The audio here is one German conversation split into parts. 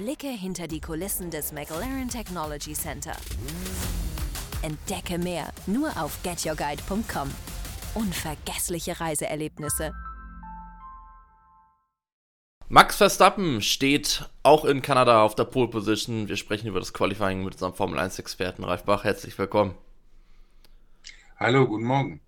Blicke hinter die Kulissen des McLaren Technology Center. Entdecke mehr nur auf getyourguide.com. Unvergessliche Reiseerlebnisse. Max Verstappen steht auch in Kanada auf der Pole Position. Wir sprechen über das Qualifying mit unserem Formel 1 Experten Ralf Bach. Herzlich willkommen. Hallo, guten Morgen.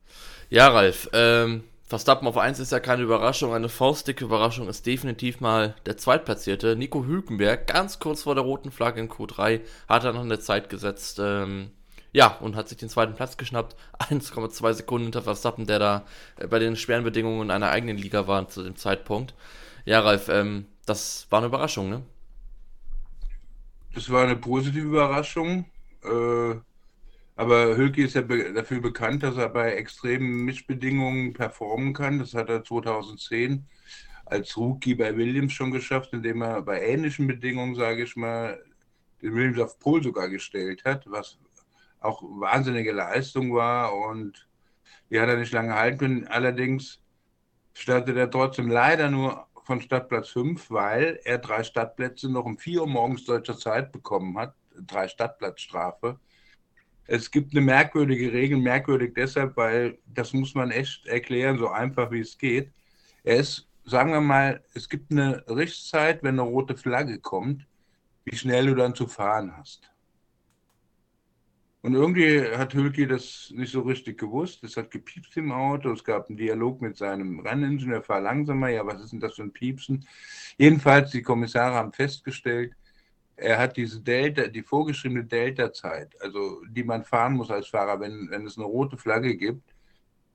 Ja, Ralf, ähm, Verstappen auf 1 ist ja keine Überraschung. Eine faustdicke Überraschung ist definitiv mal der Zweitplatzierte. Nico Hülkenberg, ganz kurz vor der roten Flagge in Q3, hat er noch eine Zeit gesetzt. Ähm, ja, und hat sich den zweiten Platz geschnappt. 1,2 Sekunden hinter Verstappen, der da äh, bei den schweren Bedingungen in einer eigenen Liga war zu dem Zeitpunkt. Ja, Ralf, ähm, das war eine Überraschung, ne? Das war eine positive Überraschung. Äh, aber Hülke ist ja be dafür bekannt, dass er bei extremen Mischbedingungen performen kann. Das hat er 2010 als Rookie bei Williams schon geschafft, indem er bei ähnlichen Bedingungen, sage ich mal, den Williams auf Pol sogar gestellt hat, was auch wahnsinnige Leistung war und die hat er nicht lange halten können. Allerdings startet er trotzdem leider nur von Stadtplatz 5, weil er drei Stadtplätze noch um 4 Uhr morgens deutscher Zeit bekommen hat, drei Stadtplatzstrafe. Es gibt eine merkwürdige Regel, merkwürdig deshalb, weil das muss man echt erklären, so einfach wie es geht. Er ist, sagen wir mal, es gibt eine Richtzeit, wenn eine rote Flagge kommt, wie schnell du dann zu fahren hast. Und irgendwie hat Hülki das nicht so richtig gewusst. Es hat gepiepst im Auto. Es gab einen Dialog mit seinem Renningenieur, fahr langsamer. Ja, was ist denn das für ein Piepsen? Jedenfalls, die Kommissare haben festgestellt, er hat diese Delta, die vorgeschriebene Delta-Zeit, also die man fahren muss als Fahrer, wenn, wenn es eine rote Flagge gibt,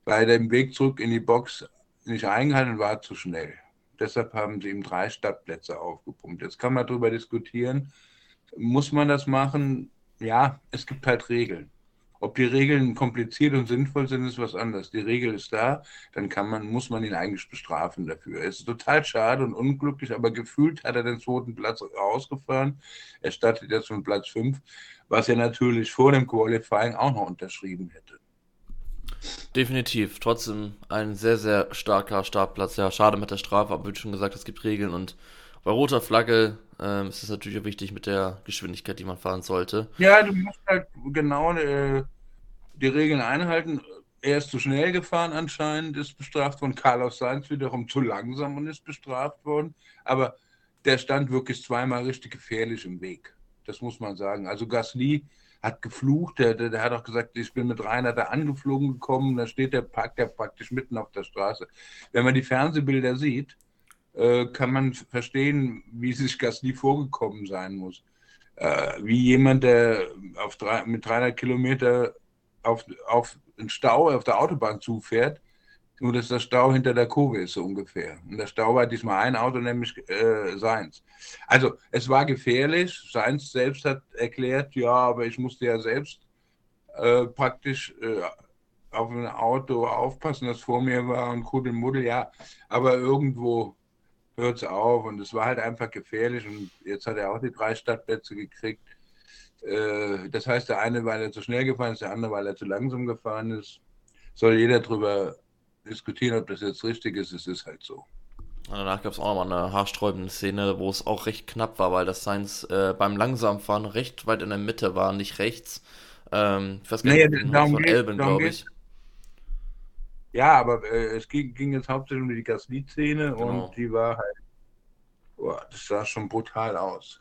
bei dem Weg zurück in die Box nicht eingehalten war zu schnell. Deshalb haben sie ihm drei Stadtplätze aufgepumpt. Jetzt kann man darüber diskutieren, muss man das machen? Ja, es gibt halt Regeln. Ob die Regeln kompliziert und sinnvoll sind, ist was anderes. Die Regel ist da, dann kann man, muss man ihn eigentlich bestrafen dafür. Es ist total schade und unglücklich, aber gefühlt hat er den zweiten Platz rausgefahren. Er startet jetzt von Platz 5, was er natürlich vor dem Qualifying auch noch unterschrieben hätte. Definitiv. Trotzdem ein sehr, sehr starker Startplatz. Ja, schade mit der Strafe, aber wie schon gesagt, es gibt Regeln und bei roter Flagge ähm, ist es natürlich auch wichtig mit der Geschwindigkeit, die man fahren sollte. Ja, du musst halt genau äh, die Regeln einhalten. Er ist zu schnell gefahren anscheinend, ist bestraft worden. Carlos Sainz wiederum zu langsam und ist bestraft worden. Aber der stand wirklich zweimal richtig gefährlich im Weg. Das muss man sagen. Also Gasly hat geflucht, der, der, der hat auch gesagt, ich bin mit Rainer da angeflogen gekommen, da steht der Park, der praktisch mitten auf der Straße. Wenn man die Fernsehbilder sieht, äh, kann man verstehen, wie sich Gasly vorgekommen sein muss. Äh, wie jemand, der auf drei, mit 300 Kilometer auf, auf einen Stau auf der Autobahn zufährt, nur dass der Stau hinter der Kurve ist so ungefähr. Und der Stau war diesmal ein Auto, nämlich äh, Seins. Also es war gefährlich. Seins selbst hat erklärt, ja, aber ich musste ja selbst äh, praktisch äh, auf ein Auto aufpassen, das vor mir war und Kuddelmuddel, ja. Aber irgendwo hört es auf und es war halt einfach gefährlich und jetzt hat er auch die drei Stadtplätze gekriegt. Äh, das heißt, der eine, weil er zu schnell gefahren ist, der andere, weil er zu langsam gefahren ist. Soll jeder darüber diskutieren, ob das jetzt richtig ist. Es ist halt so. danach gab es auch nochmal eine haarsträubende Szene, wo es auch recht knapp war, weil das Sainz äh, beim Langsamfahren recht weit in der Mitte war, nicht rechts. Ähm, ich weiß gar nicht, naja, von Elben, glaube ich. Ja, aber äh, es ging, ging, jetzt hauptsächlich um die Gasly-Szene genau. und die war halt, boah, das sah schon brutal aus.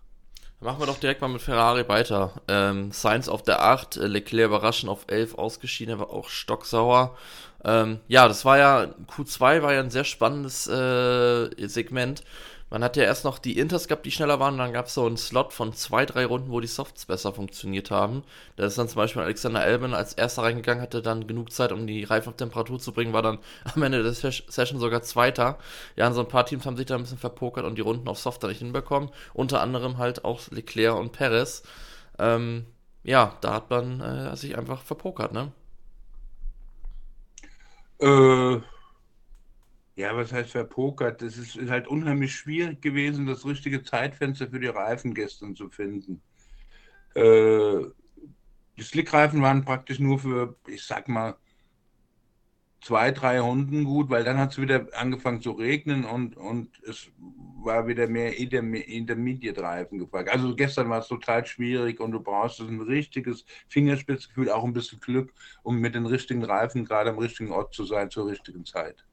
Machen wir doch direkt mal mit Ferrari weiter. Ähm, Sainz auf der 8, äh, Leclerc überraschend auf 11 ausgeschieden, er war auch stocksauer. Ähm, ja, das war ja, Q2 war ja ein sehr spannendes äh, Segment. Man hat ja erst noch die Inters gehabt, die schneller waren, und dann gab es so einen Slot von zwei, drei Runden, wo die Softs besser funktioniert haben. Da ist dann zum Beispiel Alexander Elben als erster reingegangen, hatte dann genug Zeit, um die Reifen auf Temperatur zu bringen, war dann am Ende der Session sogar Zweiter. Ja, und so ein paar Teams haben sich da ein bisschen verpokert und die Runden auf Soft nicht hinbekommen. Unter anderem halt auch Leclerc und Perez. Ähm, ja, da hat man äh, sich einfach verpokert, ne? Äh ja, was heißt verpokert? Es ist halt unheimlich schwierig gewesen, das richtige Zeitfenster für die Reifen gestern zu finden. Äh, die Slickreifen waren praktisch nur für, ich sag mal, zwei, drei Hunden gut, weil dann hat es wieder angefangen zu regnen und, und es war wieder mehr Intermediate-Reifen gefragt. Also gestern war es total schwierig und du brauchst ein richtiges Fingerspitzgefühl, auch ein bisschen Glück, um mit den richtigen Reifen gerade am richtigen Ort zu sein zur richtigen Zeit.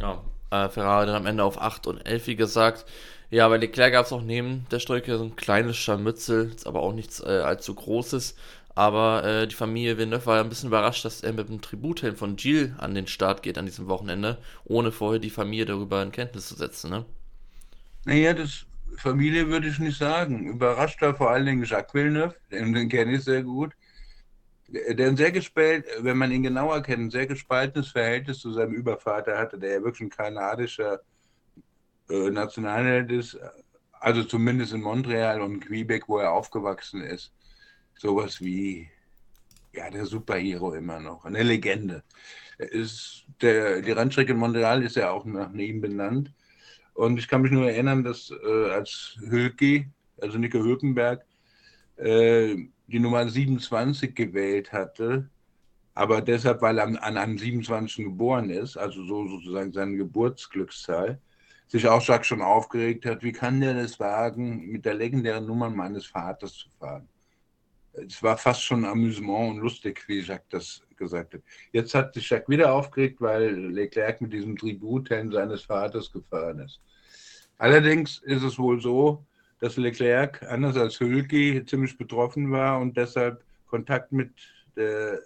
Ja, äh, Ferrari dann am Ende auf 8 und 11, wie gesagt. Ja, bei Leclerc gab es auch neben der Strecke so ein kleines Scharmützel, aber auch nichts äh, allzu Großes. Aber äh, die Familie Villeneuve war ein bisschen überrascht, dass er mit dem Tributhelm von Gilles an den Start geht an diesem Wochenende, ohne vorher die Familie darüber in Kenntnis zu setzen, ne? Naja, das Familie würde ich nicht sagen. Überrascht war vor allen Dingen Jacques Villeneuve, den, den kenne ich sehr gut. Der ein sehr gespalten, wenn man ihn genauer kennt, ein sehr gespaltenes Verhältnis zu seinem Übervater hatte, der ja wirklich ein kanadischer äh, Nationalheld ist, also zumindest in Montreal und Quebec, wo er aufgewachsen ist sowas wie ja, der Superhero immer noch, eine Legende. Ist der, die Rennstrecke in Montreal ist ja auch nach ihm benannt. Und ich kann mich nur erinnern, dass äh, als Hülki, also Nico Hülkenberg, äh, die Nummer 27 gewählt hatte, aber deshalb, weil er an, an einem 27. geboren ist, also so sozusagen seine Geburtsglückszahl, sich auch Jacques schon aufgeregt hat, wie kann der das wagen, mit der legendären Nummer meines Vaters zu fahren es war fast schon Amüsement und lustig, wie Jacques das gesagt hat. Jetzt hat sich Jacques wieder aufgeregt, weil Leclerc mit diesem Tributhelm seines Vaters gefahren ist. Allerdings ist es wohl so, dass Leclerc, anders als Hülki, ziemlich betroffen war und deshalb Kontakt mit der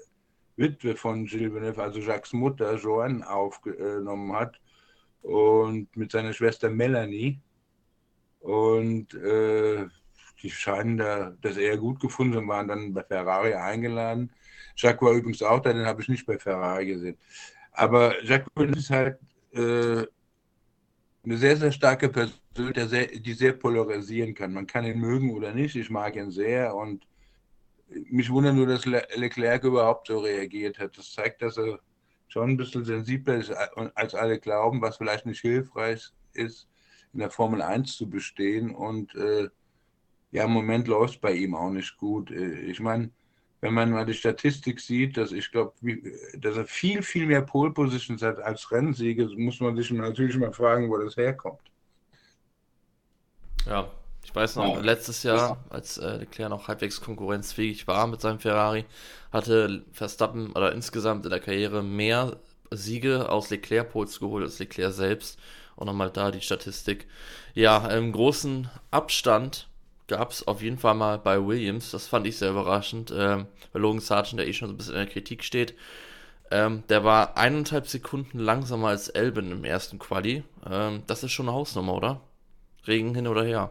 Witwe von Gilles Villeneuve, also Jacques Mutter, Joanne, aufgenommen hat und mit seiner Schwester Melanie. Und äh, die scheinen da das eher gut gefunden und waren dann bei Ferrari eingeladen. Jacques war übrigens auch da, den habe ich nicht bei Ferrari gesehen. Aber Jacques ist halt äh, eine sehr, sehr starke Person, die sehr, die sehr polarisieren kann. Man kann ihn mögen oder nicht. Ich mag ihn sehr und mich wundert nur, dass Leclerc überhaupt so reagiert hat. Das zeigt, dass er schon ein bisschen sensibler ist, als alle glauben, was vielleicht nicht hilfreich ist, in der Formel 1 zu bestehen. Und äh, ja, im Moment läuft es bei ihm auch nicht gut. Äh, ich meine, wenn man mal die Statistik sieht, dass ich glaube, dass er viel, viel mehr Pole Positions hat als Rennsieger, muss man sich natürlich mal fragen, wo das herkommt. Ja, ich weiß noch, ja. letztes Jahr, als äh, Leclerc noch halbwegs konkurrenzfähig war mit seinem Ferrari, hatte Verstappen oder insgesamt in der Karriere mehr Siege aus Leclerc-Poles geholt als Leclerc selbst. Und nochmal da die Statistik. Ja, im großen Abstand gab es auf jeden Fall mal bei Williams. Das fand ich sehr überraschend. Ähm, bei Logan Sargent, der eh schon so ein bisschen in der Kritik steht. Ähm, der war eineinhalb Sekunden langsamer als Elben im ersten Quali. Ähm, das ist schon eine Hausnummer, oder? Regen hin oder her.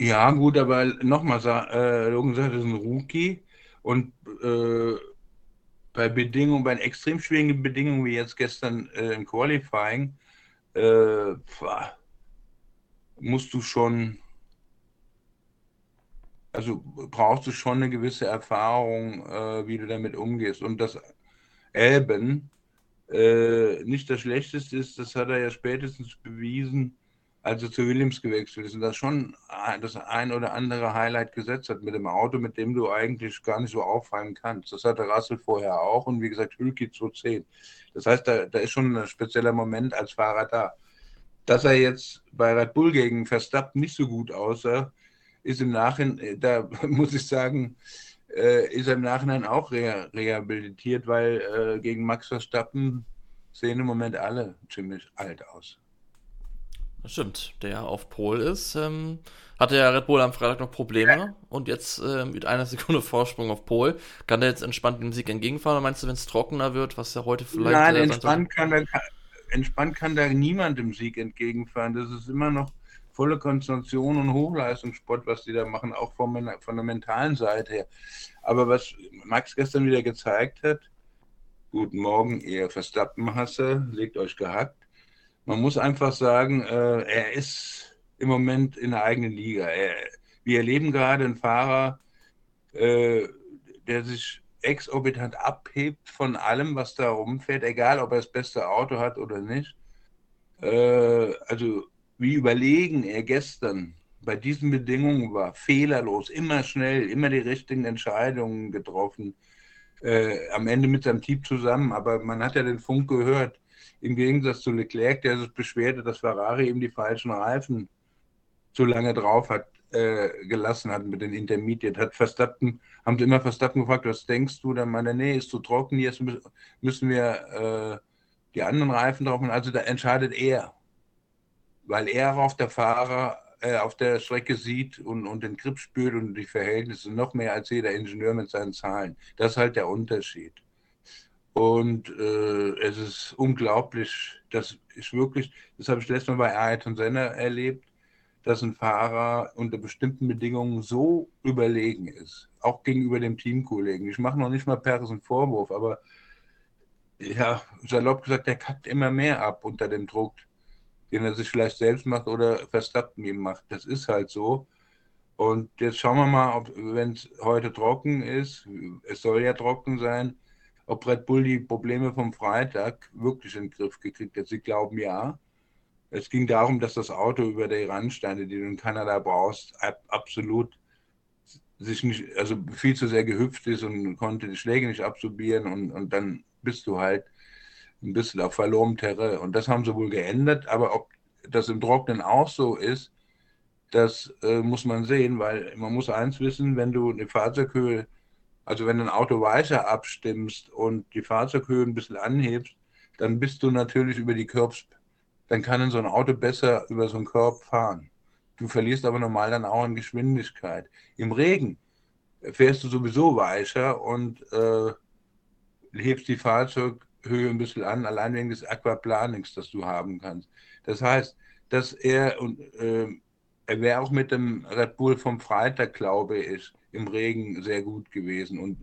Ja, gut, aber nochmal, äh, Logan sagt, ist ein Rookie und äh, bei Bedingungen, bei extrem schwierigen Bedingungen wie jetzt gestern äh, im Qualifying, äh, musst du schon, also brauchst du schon eine gewisse Erfahrung, äh, wie du damit umgehst. Und das Elben äh, nicht das Schlechteste ist, das hat er ja spätestens bewiesen, als er zu Williams gewechselt ist und das schon das ein oder andere Highlight gesetzt hat mit dem Auto, mit dem du eigentlich gar nicht so auffallen kannst. Das hatte Russell vorher auch und wie gesagt Hülki 210. Das heißt, da, da ist schon ein spezieller Moment als Fahrer da dass er jetzt bei Red Bull gegen Verstappen nicht so gut aussah, ist im Nachhinein, äh, da muss ich sagen, äh, ist er im Nachhinein auch re rehabilitiert, weil äh, gegen Max Verstappen sehen im Moment alle ziemlich alt aus. Das stimmt, der auf Pol ist. Ähm, hatte ja Red Bull am Freitag noch Probleme ja. und jetzt äh, mit einer Sekunde Vorsprung auf Pol. Kann der jetzt entspannt dem Sieg entgegenfahren? Oder meinst du, wenn es trockener wird, was ja heute vielleicht. Nein, äh, entspannt kann er, entspannt kann da niemand dem Sieg entgegenfahren. Das ist immer noch volle Konzentration und Hochleistungssport, was die da machen, auch von, von der mentalen Seite her. Aber was Max gestern wieder gezeigt hat, guten Morgen, ihr Verstappen-Hasser, legt euch gehackt. Man muss einfach sagen, äh, er ist im Moment in der eigenen Liga. Er, wir erleben gerade einen Fahrer, äh, der sich exorbitant abhebt von allem, was da rumfährt, egal ob er das beste Auto hat oder nicht. Äh, also wie überlegen er gestern bei diesen Bedingungen war, fehlerlos, immer schnell, immer die richtigen Entscheidungen getroffen. äh, am Ende mit seinem Team zusammen. Aber man hat ja den Funk gehört, im Gegensatz zu Leclerc, der sich beschwerte, dass Ferrari eben die falschen Reifen zu lange drauf hat äh, gelassen hat mit den Intermediate. Hat Verstappen, haben sie immer Verstappen gefragt, was denkst du? Dann meinte nee, ist zu trocken, jetzt müssen wir äh, die anderen Reifen drauf machen. Also da entscheidet er, weil er auf der Fahrer äh, auf der Strecke sieht und, und den Grip spürt und die Verhältnisse noch mehr als jeder Ingenieur mit seinen Zahlen. Das ist halt der Unterschied. Und äh, es ist unglaublich, das ist wirklich, das habe ich letztes Mal bei Ayrton Senna erlebt, dass ein Fahrer unter bestimmten Bedingungen so überlegen ist, auch gegenüber dem Teamkollegen. Ich mache noch nicht mal Peres einen Vorwurf, aber ja, salopp gesagt, der kackt immer mehr ab unter dem Druck, den er sich vielleicht selbst macht oder Verstappen ihm macht. Das ist halt so. Und jetzt schauen wir mal, wenn es heute trocken ist, es soll ja trocken sein, ob Red Bull die Probleme vom Freitag wirklich in den Griff gekriegt hat. Sie glauben ja. Es ging darum, dass das Auto über die Randsteine, die du in Kanada brauchst, absolut sich nicht, also viel zu sehr gehüpft ist und konnte die Schläge nicht absorbieren und, und dann bist du halt ein bisschen auf verlorenem Terrain. Und das haben sie wohl geändert, aber ob das im Trocknen auch so ist, das äh, muss man sehen, weil man muss eins wissen, wenn du eine Fahrzeughöhe, also wenn du ein Auto weicher abstimmst und die Fahrzeughöhe ein bisschen anhebst, dann bist du natürlich über die Curbs, dann kann so ein Auto besser über so einen Korb fahren. Du verlierst aber normal dann auch an Geschwindigkeit. Im Regen fährst du sowieso weicher und äh, hebst die Fahrzeughöhe ein bisschen an, allein wegen des Aquaplanings, das du haben kannst. Das heißt, dass er, und, äh, er wäre auch mit dem Red Bull vom Freitag, glaube ich, im Regen sehr gut gewesen und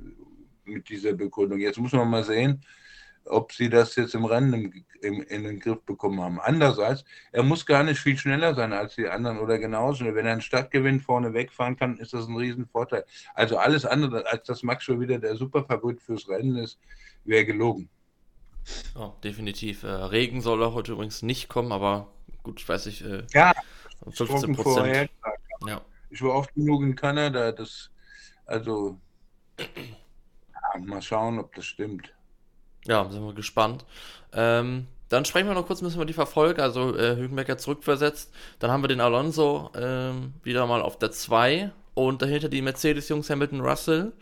mit dieser Begründung. Jetzt muss man mal sehen, ob sie das jetzt im Rennen im, in den Griff bekommen haben. Andererseits, er muss gar nicht viel schneller sein als die anderen oder genauso. Wenn er einen Stadtgewinn vorne wegfahren kann, ist das ein Riesenvorteil. Also alles andere, als dass Max schon wieder der Superfavorit fürs Rennen ist, wäre gelogen. Oh, definitiv. Äh, Regen soll er heute übrigens nicht kommen, aber gut, ich weiß nicht. Äh, ja, 15 Prozent. Ja. Ich war oft genug in Kanada, das, also, ja, mal schauen, ob das stimmt. Ja, sind wir gespannt. Ähm, dann sprechen wir noch kurz ein bisschen über die Verfolger. Also äh, Hülkenberg zurückversetzt. Dann haben wir den Alonso ähm, wieder mal auf der 2 und dahinter die Mercedes-Jungs Hamilton Russell.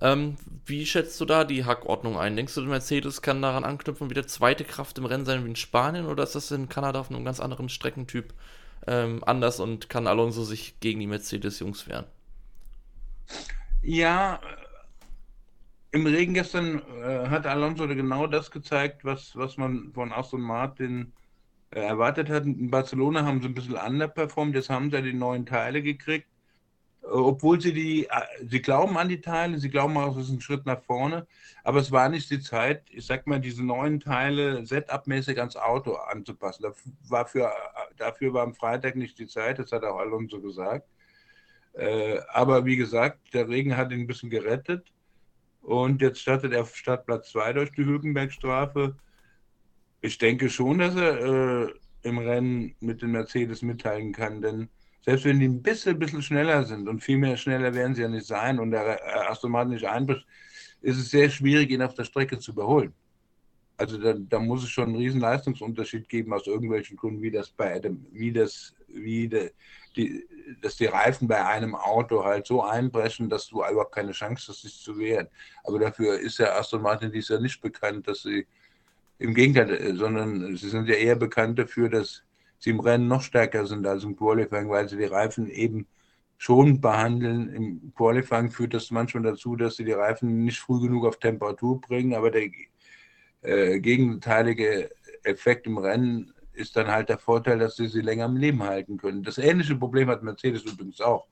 Ähm, wie schätzt du da die Hackordnung ein? Denkst du, Mercedes kann daran anknüpfen, wieder zweite Kraft im Rennen sein wie in Spanien oder ist das in Kanada auf einem ganz anderen Streckentyp ähm, anders und kann Alonso sich gegen die Mercedes-Jungs wehren? Ja, im Regen gestern äh, hat Alonso genau das gezeigt, was, was man von Aston Martin äh, erwartet hat. In Barcelona haben sie ein bisschen underperformt, jetzt haben sie ja die neuen Teile gekriegt. Äh, obwohl sie die, äh, sie glauben an die Teile, sie glauben auch, es ist ein Schritt nach vorne, aber es war nicht die Zeit, ich sag mal, diese neuen Teile setup-mäßig ans Auto anzupassen. Dafür war, für, äh, dafür war am Freitag nicht die Zeit, das hat auch Alonso gesagt. aber wie gesagt, der Regen hat ihn ein bisschen gerettet. Und jetzt startet er Startplatz 2 durch die Hülkenberg-Strafe. Ich denke schon, dass er äh, im Rennen mit den Mercedes mitteilen kann, denn selbst wenn die ein bisschen, bisschen schneller sind und viel mehr schneller werden sie ja nicht sein und der äh, Aston Martin nicht einbricht, ist es sehr schwierig, ihn auf der Strecke zu überholen. Also da, da, muss es schon einen riesen Leistungsunterschied geben aus irgendwelchen Gründen, wie das bei Adam, wie das, wie de, die, dass die Reifen bei einem Auto halt so einbrechen, dass du überhaupt keine Chance hast, sich zu wehren. Aber dafür ist ja Aston Martin dies ja nicht bekannt, dass sie im Gegenteil, äh, sondern sie sind ja eher bekannt dafür, dass sie im Rennen noch stärker sind als im Qualifying, weil sie die Reifen eben schon behandeln. Im Qualifying führt das manchmal dazu, dass sie die Reifen nicht früh genug auf Temperatur bringen, aber der äh, gegenteilige Effekt im Rennen ist dann halt der Vorteil, dass sie sie länger am Leben halten können. Das ähnliche Problem hat Mercedes übrigens auch.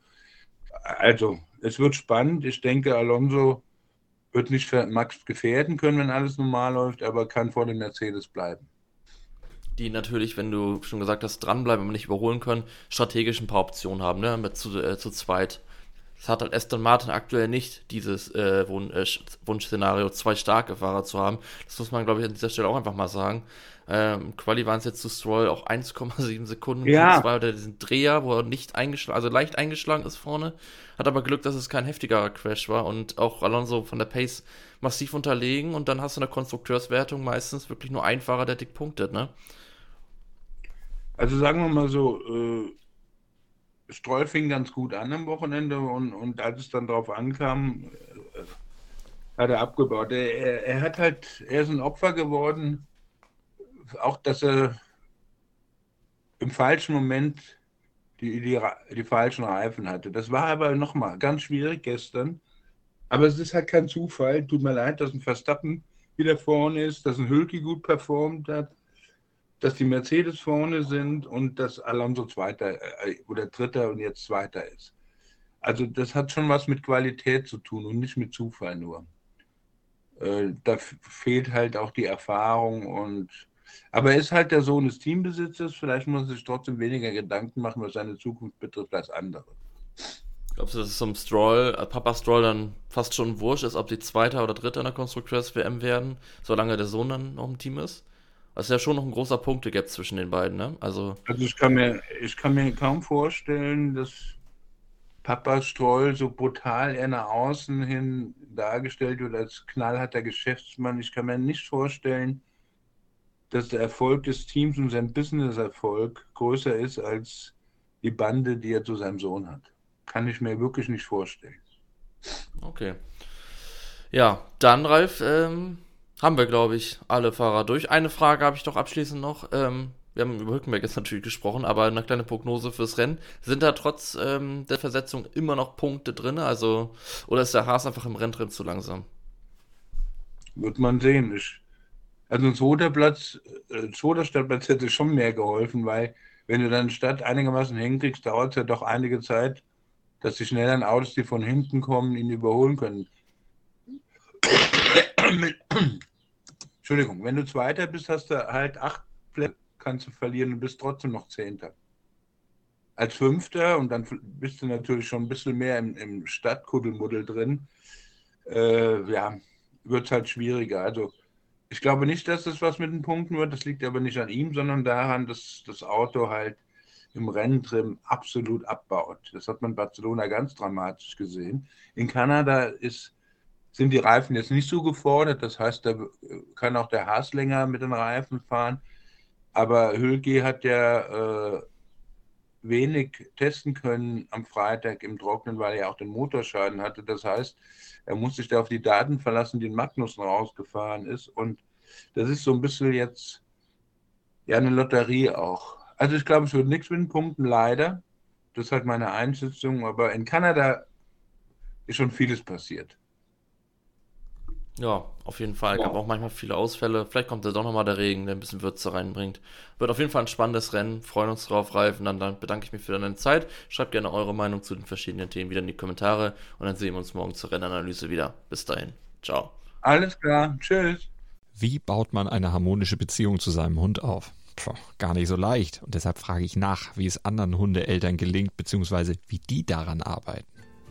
Also, es wird spannend. Ich denke, Alonso wird nicht Max gefährden können, wenn alles normal läuft, aber kann vor dem Mercedes bleiben. Die natürlich, wenn du schon gesagt hast, dranbleiben, aber nicht überholen können, strategisch ein paar Optionen haben, ne? Mit zu, äh, zu zweit es hat halt Aston Martin aktuell nicht dieses äh, Wun äh, Wunschszenario, zwei starke Fahrer zu haben. Das muss man, glaube ich, an dieser Stelle auch einfach mal sagen. Ähm, Quali waren es jetzt zu Stroll auch 1,7 Sekunden. Ja. Das war der diesen Dreher, wo er nicht eingeschlagen, also leicht eingeschlagen ist vorne. Hat aber Glück, dass es kein heftigerer Crash war und auch Alonso von der Pace massiv unterlegen und dann hast du in der Konstrukteurswertung meistens wirklich nur ein Fahrer, der dick punktet, ne? Also sagen wir mal so, äh, Stroll fing ganz gut an am Wochenende und, und als es dann darauf ankam, äh, hat er abgebaut. Er, er, er hat halt, er ist ein Opfer geworden, auch dass er im falschen Moment die, die, die falschen Reifen hatte. Das war aber nochmal ganz schwierig gestern. Aber es ist halt kein Zufall. Tut mir leid, dass ein Verstappen wieder vorne ist, dass ein Hülki gut performt hat, dass die Mercedes vorne sind und dass Alonso Zweiter äh, oder Dritter und jetzt Zweiter ist. Also das hat schon was mit Qualität zu tun und nicht mit Zufall nur. Äh, da fehlt halt auch die Erfahrung und aber er ist halt der Sohn des Teambesitzers. Vielleicht muss er sich trotzdem weniger Gedanken machen, was seine Zukunft betrifft, als andere. Glaubst du, dass es zum Stroll, äh, Papa Stroll dann fast schon wurscht ist, ob die Zweiter oder Dritter in der Konstrukteurs-WM werden, solange der Sohn dann noch im Team ist? Das ist ja schon noch ein großer Punktegap zwischen den beiden, ne? Also, also ich kann mir, ich kann mir kaum vorstellen, dass Papa Stroll so brutal er nach außen hin dargestellt wird als knallharter Geschäftsmann. Ich kann mir nicht vorstellen, dass der Erfolg des Teams und sein Business-Erfolg größer ist als die Bande, die er zu seinem Sohn hat. Kann ich mir wirklich nicht vorstellen. Okay. Ja, dann, Ralf, ähm, haben wir, glaube ich, alle Fahrer durch. Eine Frage habe ich doch abschließend noch. Ähm, wir haben über Hülkenberg jetzt natürlich gesprochen, aber eine kleine Prognose fürs Rennen. Sind da trotz ähm, der Versetzung immer noch Punkte drin? Also, oder ist der Haas einfach im Renntrim zu langsam? Wird man sehen. Ich also ein zweiter Platz, ein äh, zweiter Startplatz hätte schon mehr geholfen, weil wenn du dann Stadt einigermaßen hinkriegst, dauert es ja doch einige Zeit, dass die schnelleren Autos, die von hinten kommen, ihn überholen können. Entschuldigung, wenn du Zweiter bist, hast du halt acht Plätze, kannst du verlieren und bist trotzdem noch Zehnter. Als Fünfter, und dann bist du natürlich schon ein bisschen mehr im, im Stadtkuddelmuddel drin, äh, ja, wird es halt schwieriger. Also ich glaube nicht, dass das was mit den Punkten wird. Das liegt aber nicht an ihm, sondern daran, dass das Auto halt im Renntrim absolut abbaut. Das hat man in Barcelona ganz dramatisch gesehen. In Kanada ist, sind die Reifen jetzt nicht so gefordert. Das heißt, da kann auch der Haas länger mit den Reifen fahren. Aber Hülke hat ja äh, wenig testen können am Freitag im Trocknen, weil er auch den Motorschaden hatte. Das heißt, er muss sich da auf die Daten verlassen, die in Magnussen rausgefahren ist. Und das ist so ein bisschen jetzt ja eine Lotterie auch. Also ich glaube, es wird nichts mit den Punkten, leider. Das ist halt meine Einschätzung. Aber in Kanada ist schon vieles passiert. Ja, auf jeden Fall. Wow. Gab auch manchmal viele Ausfälle. Vielleicht kommt da doch nochmal der Regen, der ein bisschen Würze reinbringt. Wird auf jeden Fall ein spannendes Rennen. Freuen uns drauf, Ralf. Und dann, dann bedanke ich mich für deine Zeit. Schreibt gerne eure Meinung zu den verschiedenen Themen wieder in die Kommentare. Und dann sehen wir uns morgen zur Rennanalyse wieder. Bis dahin. Ciao. Alles klar. Tschüss. Wie baut man eine harmonische Beziehung zu seinem Hund auf? Puh, gar nicht so leicht. Und deshalb frage ich nach, wie es anderen Hundeeltern gelingt, beziehungsweise wie die daran arbeiten.